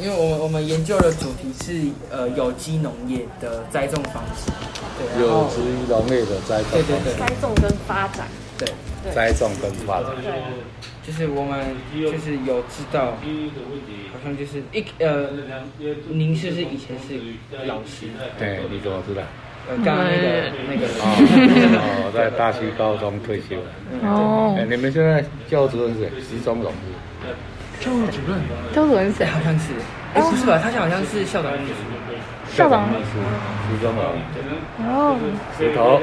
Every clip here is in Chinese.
因为我们我们研究的主题是呃有机农业的栽种方式，对，有机农业的栽种对对对栽种跟发展，对，栽种跟发展。对，就是我们就是有知道，好像就是一呃，您是不是以前是老师？对，你怎么知道？呃，刚刚那个那个哦，我在大溪高中退休。哦哎，你们现在教主任是谁？石中荣是？教务主任，周主任是谁？好像是，哎，不是吧？他好像是校长秘书。校长秘书石中荣，哦石头，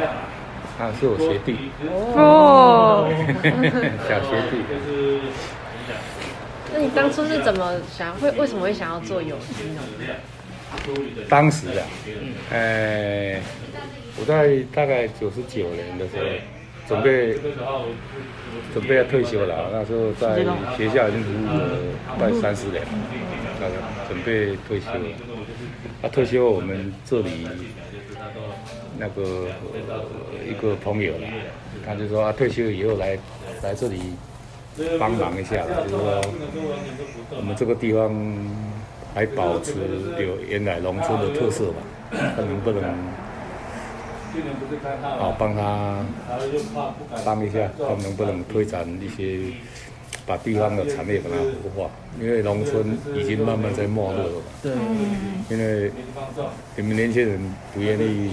啊，是我学弟，哦，小学弟。那你当初是怎么想会为什么会想要做有机农业？当时啊，呃，我在大概九十九年的时候，准备准备要退休了，那时候在学校已经服务了快三十年了，那个准备退休了。啊，退休我们这里那个、一个朋友啦，他就说啊，退休以后来来这里帮忙一下，就是说我们这个地方还保持有原来农村的特色吧，看能不能啊帮他帮一下，看能不能推展一些把地方的产业把它活化，因为农村已经慢慢在没落了嘛。对，因为你们年轻人不愿意，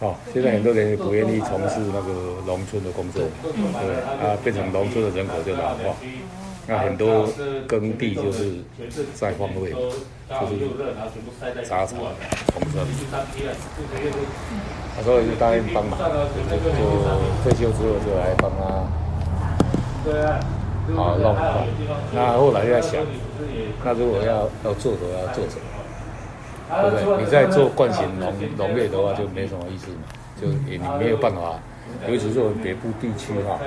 哦，现在很多人不愿意从事那个农村的工作，对，啊，变成农村的人口就老化，那很多耕地就是在荒废，就是杂草丛生，他说就答应帮忙，就退休之后就来帮他。好弄好，那后来就在想，那如果要要做的话，要做什么？对不对？你在做惯性农农业的话，就没什么意思嘛，就也你没有办法，尤其是我们北部地区哈，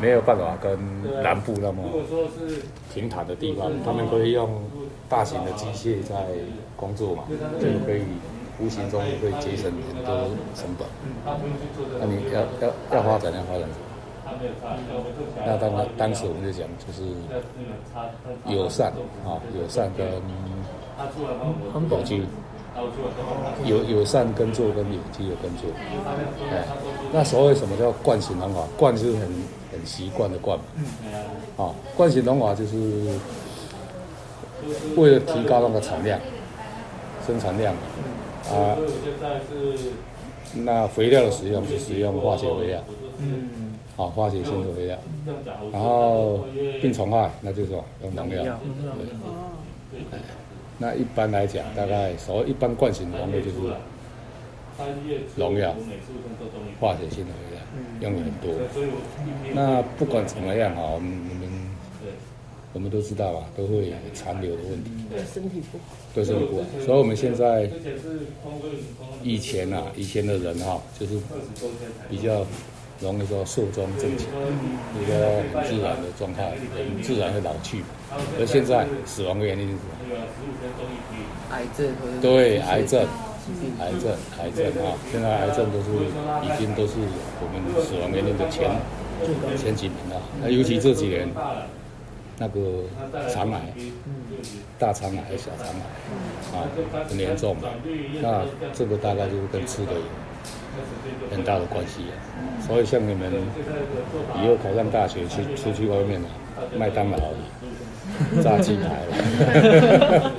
没有办法跟南部那么平坦的地方，他们可以用大型的机械在工作嘛，就可以无形中会节省很多成本。那你要要要发展要发展？那当然，当时我们就讲，就是友善啊，友善跟有机，友友善耕作跟有机的耕作。哎，那所谓什么叫惯性农法？惯是很很习惯的惯嘛。啊，惯性农法就是为了提高那个产量、生产量啊。那肥料的使用是使用化学肥料。嗯，啊，化学性的肥料，然后病虫害那就是说用农药。那一般来讲，大概所谓一般惯性农业就是农药、化学性的肥料用的很多。那不管怎么样哈，我们我们我们都知道啊，都会有残留的问题，对身体不好。对身体不好。所以我们现在以前啊，以前的人哈、就是比较容易说寿终正寝，一个很自然的状态，很自然会老去。而现在死亡的原因是什么？癌症对，癌症，癌症，癌症啊！现在癌症都是已经都是我们死亡原因的前前几名了。那尤其这几年，那个肠癌，大肠癌、小肠癌啊，很严重嘛。那这个大概就是跟吃的有很大的关系啊。所以像你们以后考上大学去出去外面啊，麦当劳。炸鸡排了，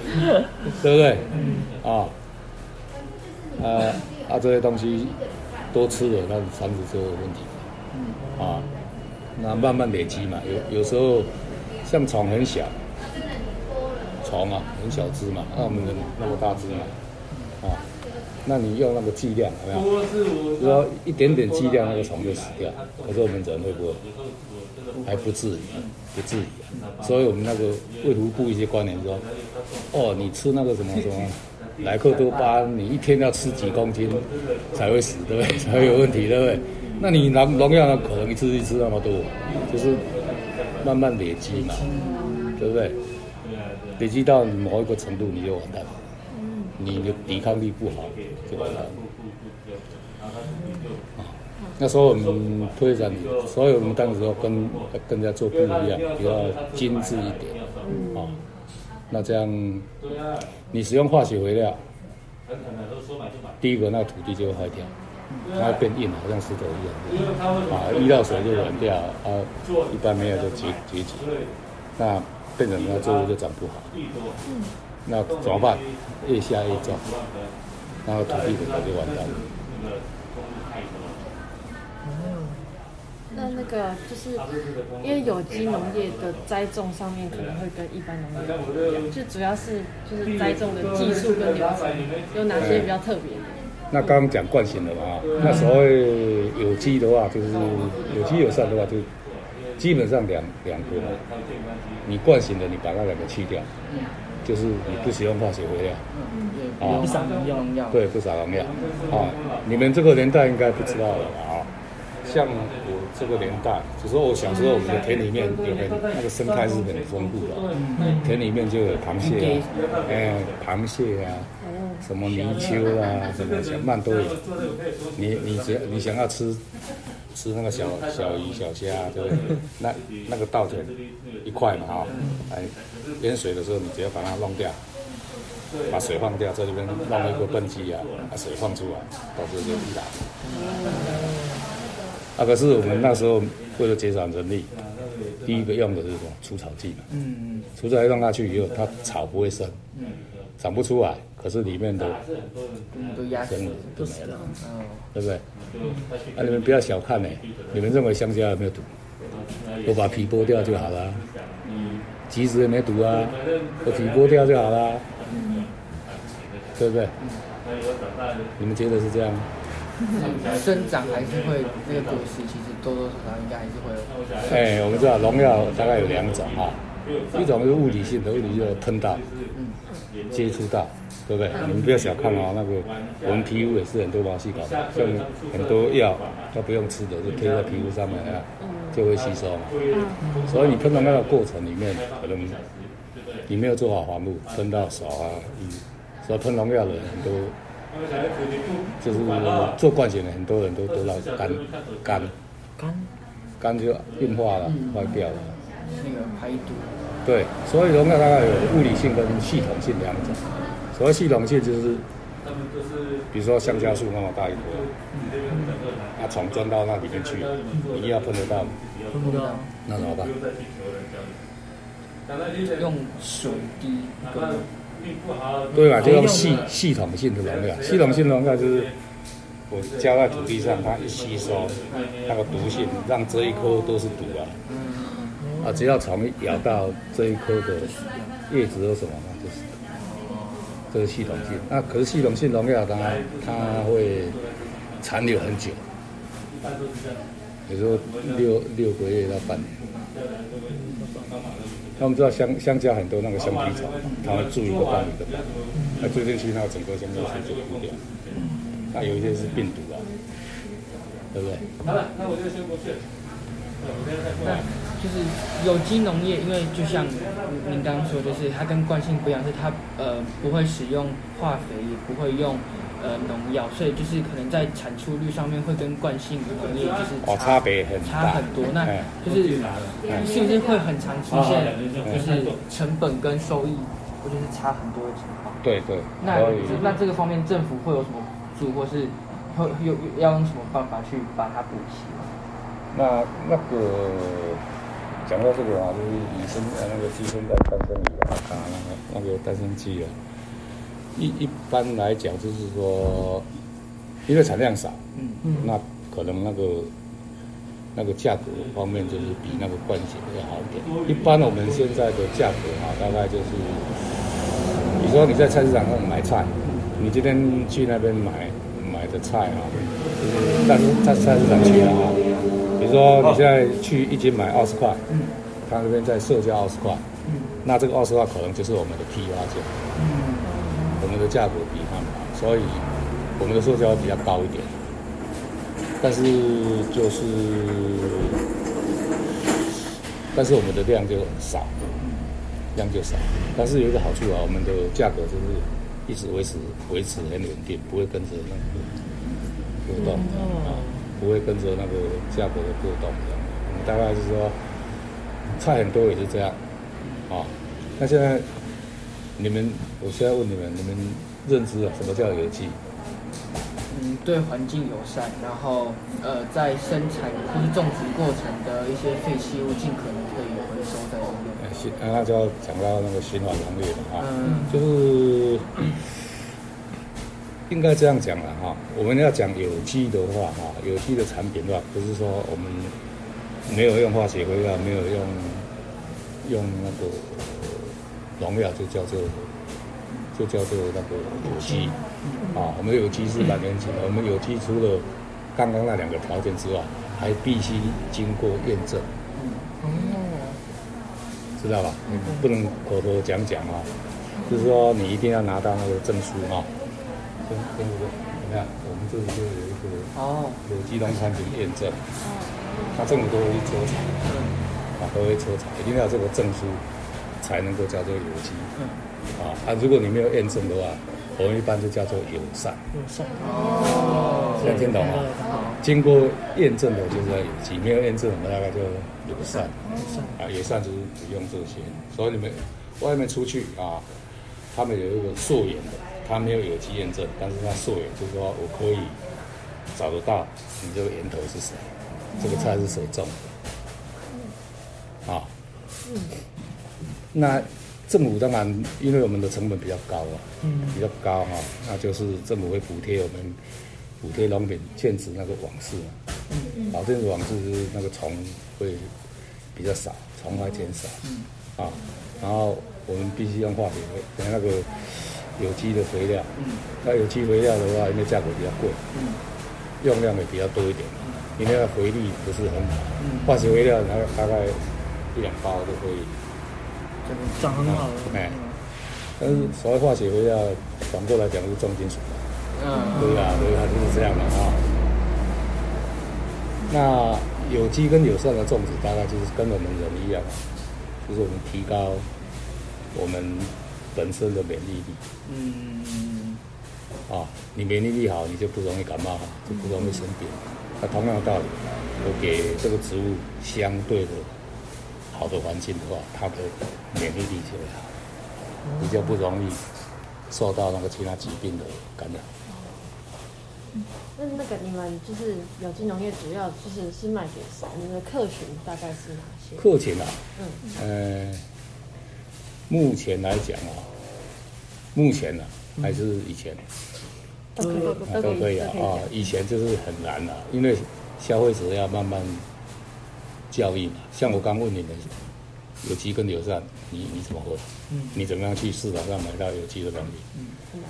对不对？啊，啊啊，这些东西多吃了，那肠子就有问题。啊，那慢慢累积嘛，有有时候像虫很小，虫啊很小只嘛，那我们人那么大只嘛，啊，那你用那个剂量有没有？只要一点点剂量，那个虫就死掉。可是我们人会不会？还不至于，不至于。所以我们那个卫福部一些官员说，哦，你吃那个什么什么莱克多巴胺，你一天要吃几公斤才会死，对不对？才会有问题，对不对？那你农农药呢，可能一次一吃那么多，就是慢慢累积嘛，对不对？累积到某一个程度，你就完蛋了，你的抵抗力不好就完蛋了。那时候我们推展，所以我们当时要跟跟人家做不一样，比较精致一点，啊，那这样，你使用化学肥料，第一个那土地就会坏掉，它会变硬，好像石头一样。啊，遇到水就软掉，啊，一般没有就结结节，那变成那作物就长不好。那怎么办？越下越重，然后土地可能就完蛋了。那那个就是因为有机农业的栽种上面可能会跟一般农业不一样，就主要是就是栽种的技术跟流程有哪些比较特别的？那刚刚讲惯性的嘛，那所谓有机的话，就是有机友善的话，就基本上两两个嘛。你惯性的，你把那两个去掉，就是你不使用化学肥料，啊，不撒农药，对，不撒农药，啊，你们这个年代应该不知道了啊。像我这个年代，就说我小时候，我们的田里面有很那个生态是很丰富的，田里面就有螃蟹啊，哎，螃蟹啊，什么泥鳅啊，什么小鳗都有。你你只要你想要吃吃那个小小鱼小虾，对不对？那那个稻田一块嘛哈，哎，淹水的时候你只要把它弄掉，把水放掉，在这边弄一个泵机啊，把水放出来，到时候就一打。啊，可是我们那时候为了节省人力，第一个用的是什么除草剂嘛。嗯嗯。除草剂放下去以后，它草不会生，长不出来。可是里面的都压死了，都没了，对不对？啊，你们不要小看呢，你们认为香蕉有没有毒？我把皮剥掉就好了。橘子也没毒啊，我皮剥掉就好了，对不对？你们觉得是这样？生长还是会那个果实，其实多多少少应该还是会有。哎，我们知道农药大概有两种哈，一种是物理性的，物理就是喷到、接触到，对不对？你们不要小看哦，那个我们皮肤也是很多毛细孔，像很多药都不用吃的，就贴在皮肤上面啊，就会吸收嘛。所以你喷到那个过程里面，可能你没有做好防护，喷到手啊，嗯所以喷农药的人很多。就是做惯性的很多人都得到肝肝肝肝就硬化了，坏掉了。那个排毒。对，所以农药大概有物理性跟系统性两种。所谓系统性就是，比如说香蕉树那么大一棵，它虫钻到那里面去，你要碰得到？碰不到。那怎么办？用水滴。对吧？就用系系统性的农药，系统性农药就是我浇在土地上，它一吸收那个毒性，让这一棵都是毒啊。啊，只要虫咬到这一棵的叶子或什么，那就是这个系统性。那可是系统性农药它它会残留很久，有时候六六个月到半年。那我们知道香香蕉很多那个香皮草，它会住一个半一个，那住进去，那整个香蕉树就枯掉。那有一些是病毒啊，对不对？好了，那我就先过去。那就是有机农业，因为就像您刚刚说，就是它跟惯性不一样，是它呃不会使用化肥，也不会用。呃，农药，所以就是可能在产出率上面会跟惯性农业就是哦差别很差很多，那就是是不是会很常出现就是成本跟收益，或者是差很多的情况？对对。那那这个方面政府会有什么助，或是会有要用什么办法去把它补齐？那那个讲到这个啊，就是以生呃那个鸡蛋生鱼啊，那个那个蛋生鸡啊。一一般来讲，就是说，因为产量少，嗯嗯，那可能那个那个价格方面就是比那个冠血要好一点。一般我们现在的价格啊，大概就是，比如说你在菜市场上买菜，你今天去那边买买的菜啊，就是但是在菜市场去了啊，比如说你现在去一斤买二十块，嗯，他那边在售价二十块，嗯，那这个二十块可能就是我们的批发价，嗯。我们的价格比他们好，所以我们的售价比较高一点，但是就是，但是我们的量就少，量就少。但是有一个好处啊，我们的价格就是一直维持维持很稳定，不会跟着那个波动啊，不会跟着那个价格的波动这样。我们大概是说，菜很多也是这样啊。那现在。你们，我现在问你们，你们认知啊，什么叫有机？嗯，对环境友善，然后呃，在生产或是种植过程的一些废弃物，尽可能可以回收再利用。呃，循，那就要讲到那个循环农业了哈，嗯，就是应该这样讲了哈。我们要讲有机的话哈，有机的产品的话，不是说我们没有用化学肥料，没有用用那个农药，就叫做。就叫做那个有机，啊，我们有机是蛮严谨的。我们有机除了刚刚那两个条件之外，还必须经过验证。哦，知道吧？你不能口头讲讲啊，就是说你一定要拿到那个证书啊。跟跟这个，你看，我们这里就有一个哦，有机农产品验证。哦。他政府都会抽查，啊，都会抽查，一定要这个证书才能够叫做有机。嗯。啊啊！如果你没有验证的话，我们一般就叫做友善。友善哦，现在听懂吗？经过验证的就是有机，没有验证我们大概就友善。友善啊，友善就是不用这些。所以你们外面出去啊，他们有一个溯源的，他没有有机验证，但是他溯源就是说我可以找得到你这个源头是谁，这个菜是谁种的。啊，嗯，那。政府当然，因为我们的成本比较高啊，嗯，比较高哈，那就是政府会补贴我们，补贴农民建植那个网室，嗯嗯，保证网室是那个虫会比较少，虫害减少，嗯，啊，然后我们必须用化肥，等那个有机的肥料，嗯，那有机肥料的话，因为价格比较贵，嗯，用量也比较多一点，因为那个肥力不是很好，嗯，化学肥料它大概一两包就可以。长很好，哎，但是所谓化学肥料，反过来讲是重金属嗯，对啊，对啊，就是这样的啊。那有机跟友善的种植，大概就是跟我们人一样，就是我们提高我们本身的免疫力。嗯。啊，你免疫力好，你就不容易感冒，就不容易生病。那同样的道理，我给这个植物相对的。好的环境的话，它的免疫力就会好，比较不容易受到那个其他疾病的感染。那那个你们就是有机农业，主要就是是卖给谁？你们的客群大概是哪些？客群啊，嗯，呃，目前来讲啊，目前呢还是以前都可以都可以啊啊，以前就是很难啊，因为消费者要慢慢。教育嘛，像我刚问你们，有机跟友善，你你怎么会？嗯，你怎么样去市场上买到有机的东西？嗯，很难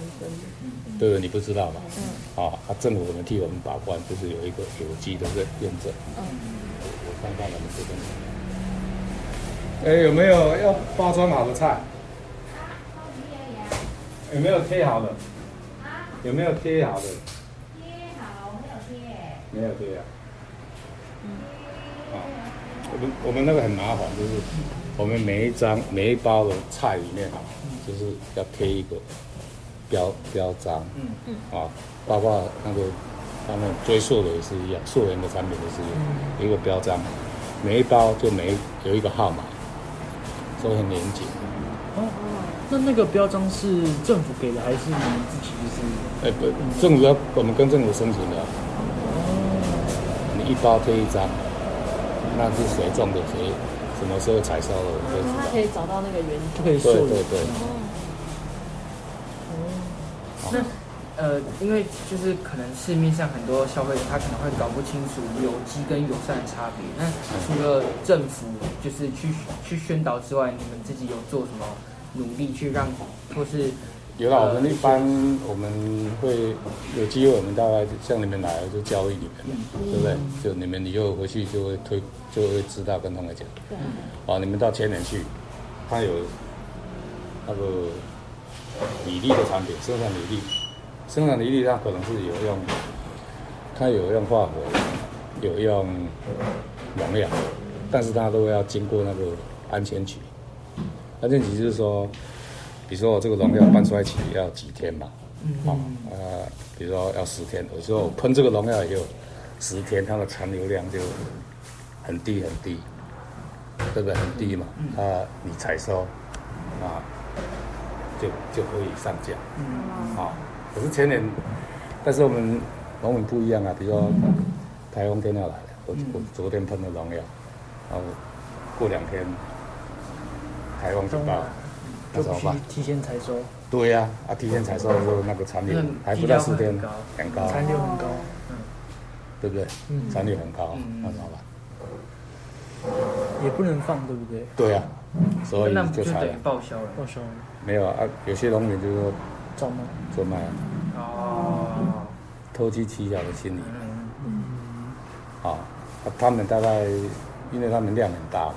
对你不知道嘛？嗯，啊，啊，政府我们替我们把关，就是有一个有机的认验证。嗯，我看看我们这边，哎，有没有要包装好的菜？有没有贴好的？有没有贴好的？贴好，没有贴。没有贴啊。啊，我们我们那个很麻烦，就是我们每一张每一包的菜里面啊，就是要贴一个标标章，嗯嗯，啊，包括那个他们追溯的也是一样，溯源的产品也是一个标章，每一包就每有一个号码，都很严谨。哦哦，那那个标章是政府给的还是你们自己？就是哎不，政府要我们跟政府申请的。哦，你一包贴一张。那是谁种的？谁什么时候采收的？他可以找到那个原因，就可以对对对。哦。那呃，因为就是可能市面上很多消费者他可能会搞不清楚有机跟友善的差别。那除了政府就是去去宣导之外，你们自己有做什么努力去让或是？有了，我们一般我们会有机会，我们大概向你们来就教育你们，对不对？就你们以后回去就会推，就会知道跟他们讲。对。啊，你们到前年去，他有那个米粒的产品，生产米粒，生产米粒它可能是有用，它有用化肥，有用农药，但是它都要经过那个安全局。安全局就是说。比如说我这个农药搬出来起要几天嘛？啊呃，比如说要十天。有时候喷这个农药也有，十天它的残留量就很低很低，对不对？很低嘛。啊，你采收啊，就就可以上架。嗯，好，可是前年，但是我们农民不一样啊，比如说台风天要来了，我我昨天喷了农药，然后过两天台风就到，那怎么办？提前采收。对呀，啊，提前采收的时候那个产率还不到四天，很高，产率很高，嗯，对不对？嗯，产率很高，那怎么办？也不能放，对不对？对呀，所以就才报销了。报销没有啊，有些农民就说做卖，做卖啊。哦。投机取巧的心理。嗯。啊，他们大概因为他们量很大嘛，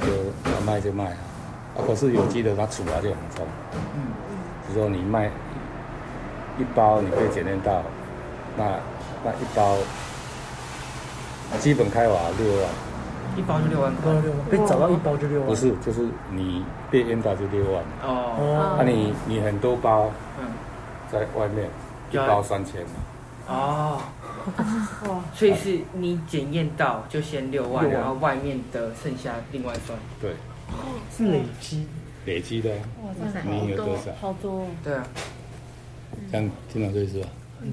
就要卖就卖啊。啊，可是有机的它处罚就很重。嗯。就说你卖一包，你可以检验到，那那一包。基本开瓦六万，一包就六万，包六万，被找到一包就六万。不是，就是你被淹到就六万。哦，那你你很多包，嗯，在外面一包三千。哦，哇，所以是你检验到就先六万，然后外面的剩下另外算。对，是累积，累积的。哇，你有多少？好多。对啊，这样听到这是吧？嗯，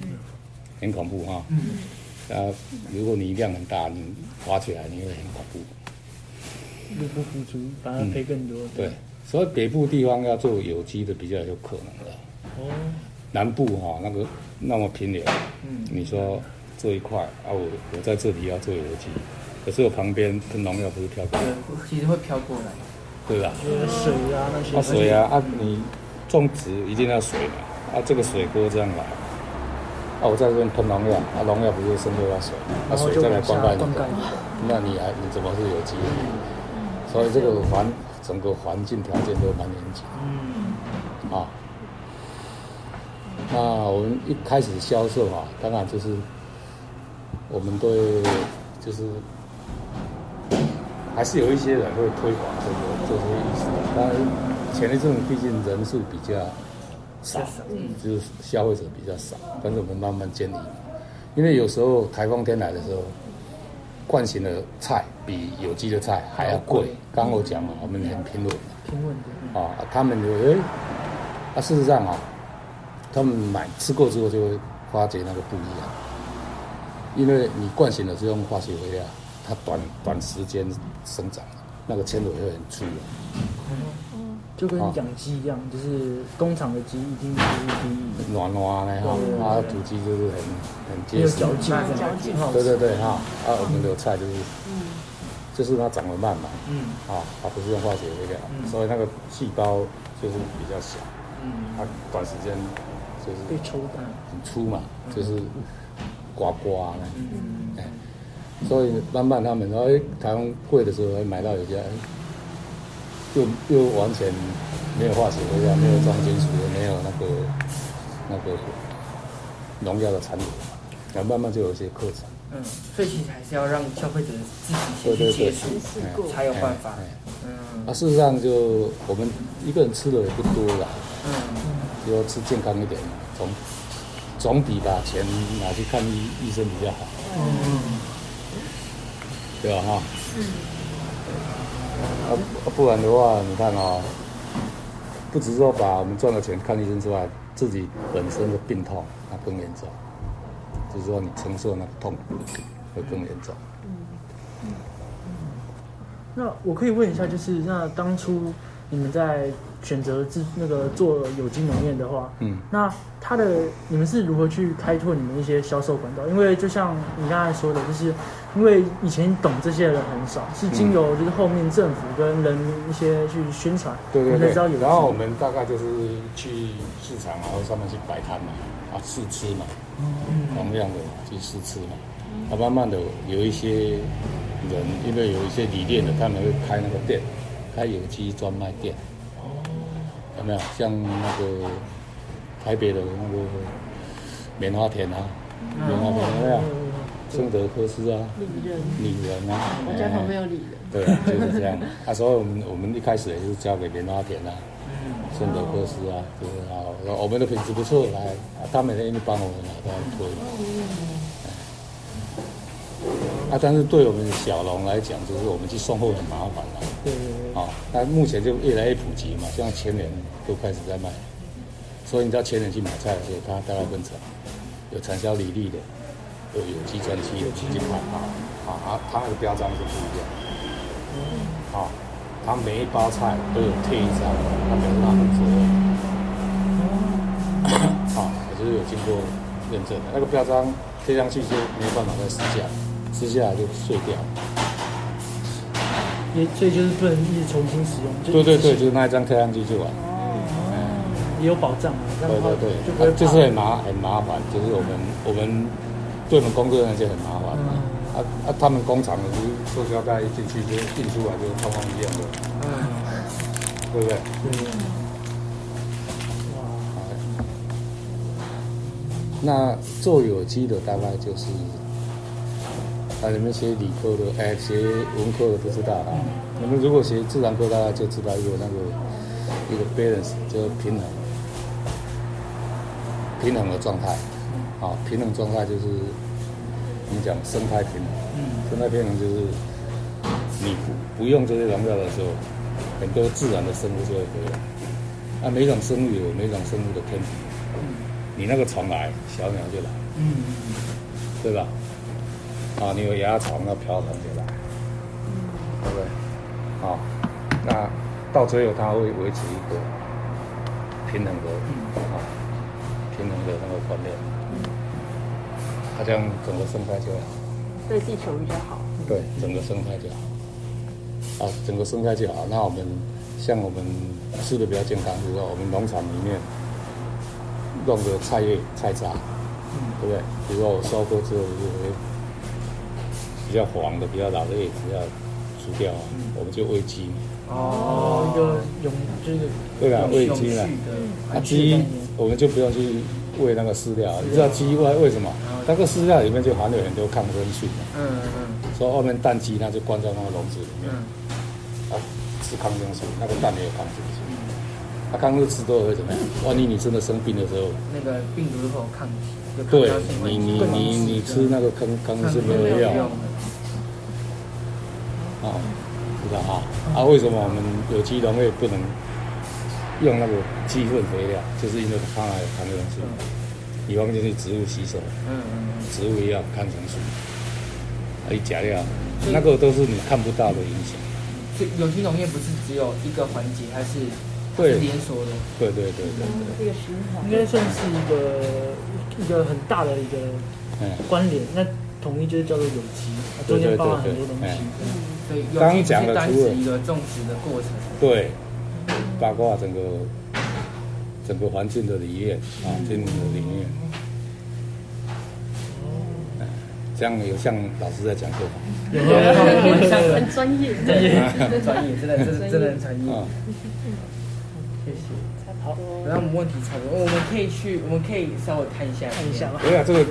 很恐怖哈。嗯。啊，如果你量很大，你挖起来你会很恐怖。入不敷出，反而赔更多。对，所以北部地方要做有机的比较有可能的。哦。南部哈那个那么平原，嗯，你说这一块啊，我我在这里要做有机，可是我旁边的农药不是飘过来？其实会飘过来。对吧？水啊那些。啊水啊啊！你种植一定要水嘛，啊这个水锅这样来。啊，我在这边喷农药，啊，农药不是渗透到水，啊，水再来灌溉你，那你还你怎么是有机？所以这个环整个环境条件都蛮严谨。嗯。啊，那我们一开始销售啊，当然就是我们对就是还是有一些人会推广这个这些意思，但前一阵毕竟人数比较。少，嗯，就是消费者比较少，但是我们慢慢建立，因为有时候台风天来的时候，惯性的菜比有机的菜还要贵。刚我讲嘛，我们很平稳，平稳的。啊，他们就哎，啊，事实上啊，他们买吃过之后就会发觉那个不一样，因为你惯性的是用化学肥料，它短短时间生长，那个纤维会很粗。就跟养鸡一样，就是工厂的鸡一定是第一。软软的哈，啊，土鸡就是很很结实。有嚼劲，对对对哈，啊，我们的菜就是，嗯，就是它长得慢嘛，嗯，啊，它不是用化学肥料，所以那个细胞就是比较小，嗯，它短时间就是被抽干，很粗嘛，就是刮刮的，嗯，哎，所以慢慢他们，然后台湾贵的时候，买到有些。又又完全没有化学肥料，没有重金属，也没有那个那个农药的残留，然后慢慢就有一些课程。嗯，所以其实还是要让消费者自己先接触，才有办法。嗯，啊，事实上就我们一个人吃的也不多啦。嗯，要吃健康一点，总总比把钱拿去看医医生比较好。嗯，对吧？哈。嗯。啊，不然的话，你看啊，不只是说把我们赚的钱看医生之外，自己本身的病痛那更严重，就是说你承受那个痛会更严重。嗯那我可以问一下，就是那当初你们在。选择自那个做有机农业的话，嗯，那它的你们是如何去开拓你们一些销售管道？因为就像你刚才说的，就是因为以前懂这些的人很少，是经由就是后面政府跟人民一些去宣传，对对对。然后我们大概就是去市场，然后上面去摆摊嘛，啊试吃嘛，嗯，同样的去试吃嘛，啊慢慢的有一些人，因为有一些理念的，他们会开那个店，开有机专卖店。哦有没有像那个台北的那个棉花田啊，棉花田有没有？圣德科斯啊，李人，李人啊，我家旁边有李人。对，就是这样。啊，所以我们我们一开始也是交给莲花田啊，圣德科斯啊，就是啊，我们的品质不错，来，他们愿意帮我们来帮推。啊，但是对我们小龙来讲，就是我们去送货很麻烦啊。对对对，啊，那目前就越来越普及嘛，像前年都开始在卖，所以你知道前年去买菜的时候，他大概分成有产销履历的，有有机专区的，去看啊啊啊，它那个标章是不一样的。啊，它每一包菜都有贴一张，它表示它负责任。啊，也就是有经过认证的，那个标章贴上去就没有办法再撕下，撕下来就碎掉。也所以就是不能一直重新使用。对对对，就是那一张贴上去就完。也有保障对对对，就是很麻很麻烦，就是我们我们对我们工作人员就很麻烦。嗯啊啊，他们工厂的就是塑胶袋一进去就印出来就是通通一样的，嗯，对不对？对。那做有机的大概就是，啊，你们学理科的，哎，学文科的不知道啊。你们如果学自然科，大概就知道一个那个一个 balance，就是平衡，平衡的状态。啊，平衡状态就是我们讲生态平衡。嗯，生态平衡就是你不不用这些农药的时候，很多自然的生物就会回来。啊，每种生物有每种生物的天敌。你那个虫来，小鸟就来，嗯，对吧？啊，你有蚜虫，那瓢虫就来，对不对？好，那到最后它会维持一个平衡的啊，平衡的那个观念，它这样整个生态就好。对地球比较好。对，整个生态就好。啊，整个生态就好。那我们像我们吃的比较健康，就是说我们农场里面弄的菜叶、菜渣，对不对？比如说我收割之后，就会比较黄的、比较老的叶子要除掉啊，我们就喂鸡。哦，一个永就是对啊，喂永鸡呢续的啊，环鸡我们就不用去喂那个饲料，你知道鸡为为什么？那个饲料里面就含有很多抗生素嘛。嗯嗯所以后面蛋鸡它就关在那个笼子里面，嗯啊，吃抗生素，那个蛋也有抗生素，它，抗生素吃多了会怎么样？万一你真的生病的时候，那个病毒会有抗体，对你你你你吃那个抗抗生素没有用啊，知道啊？啊，为什么我们有机农业不能用那个鸡粪肥料？就是因为它还有抗生素，以防就是植物吸收，嗯嗯植物也要有抗生素，还有假料，那个都是你看不到的影响。所以有机农业不是只有一个环节，它是对是连锁的。对对对对对，这个循环应该算是一个一个很大的一个嗯。关联。那统一就是叫做有机，啊中间包含很多东西。对，有刚机不是单讲的除了指一个种植的过程。对，包括整个整个环境的理念啊，经营的理念。哎这样有像老师在讲课吗？有有有有有很专业，专业很专业，真的，真的，真的很专业。啊，谢谢。好，然后我们问题差不多，我们可以去，我们可以稍微看一下，看一下吧。对啊，这个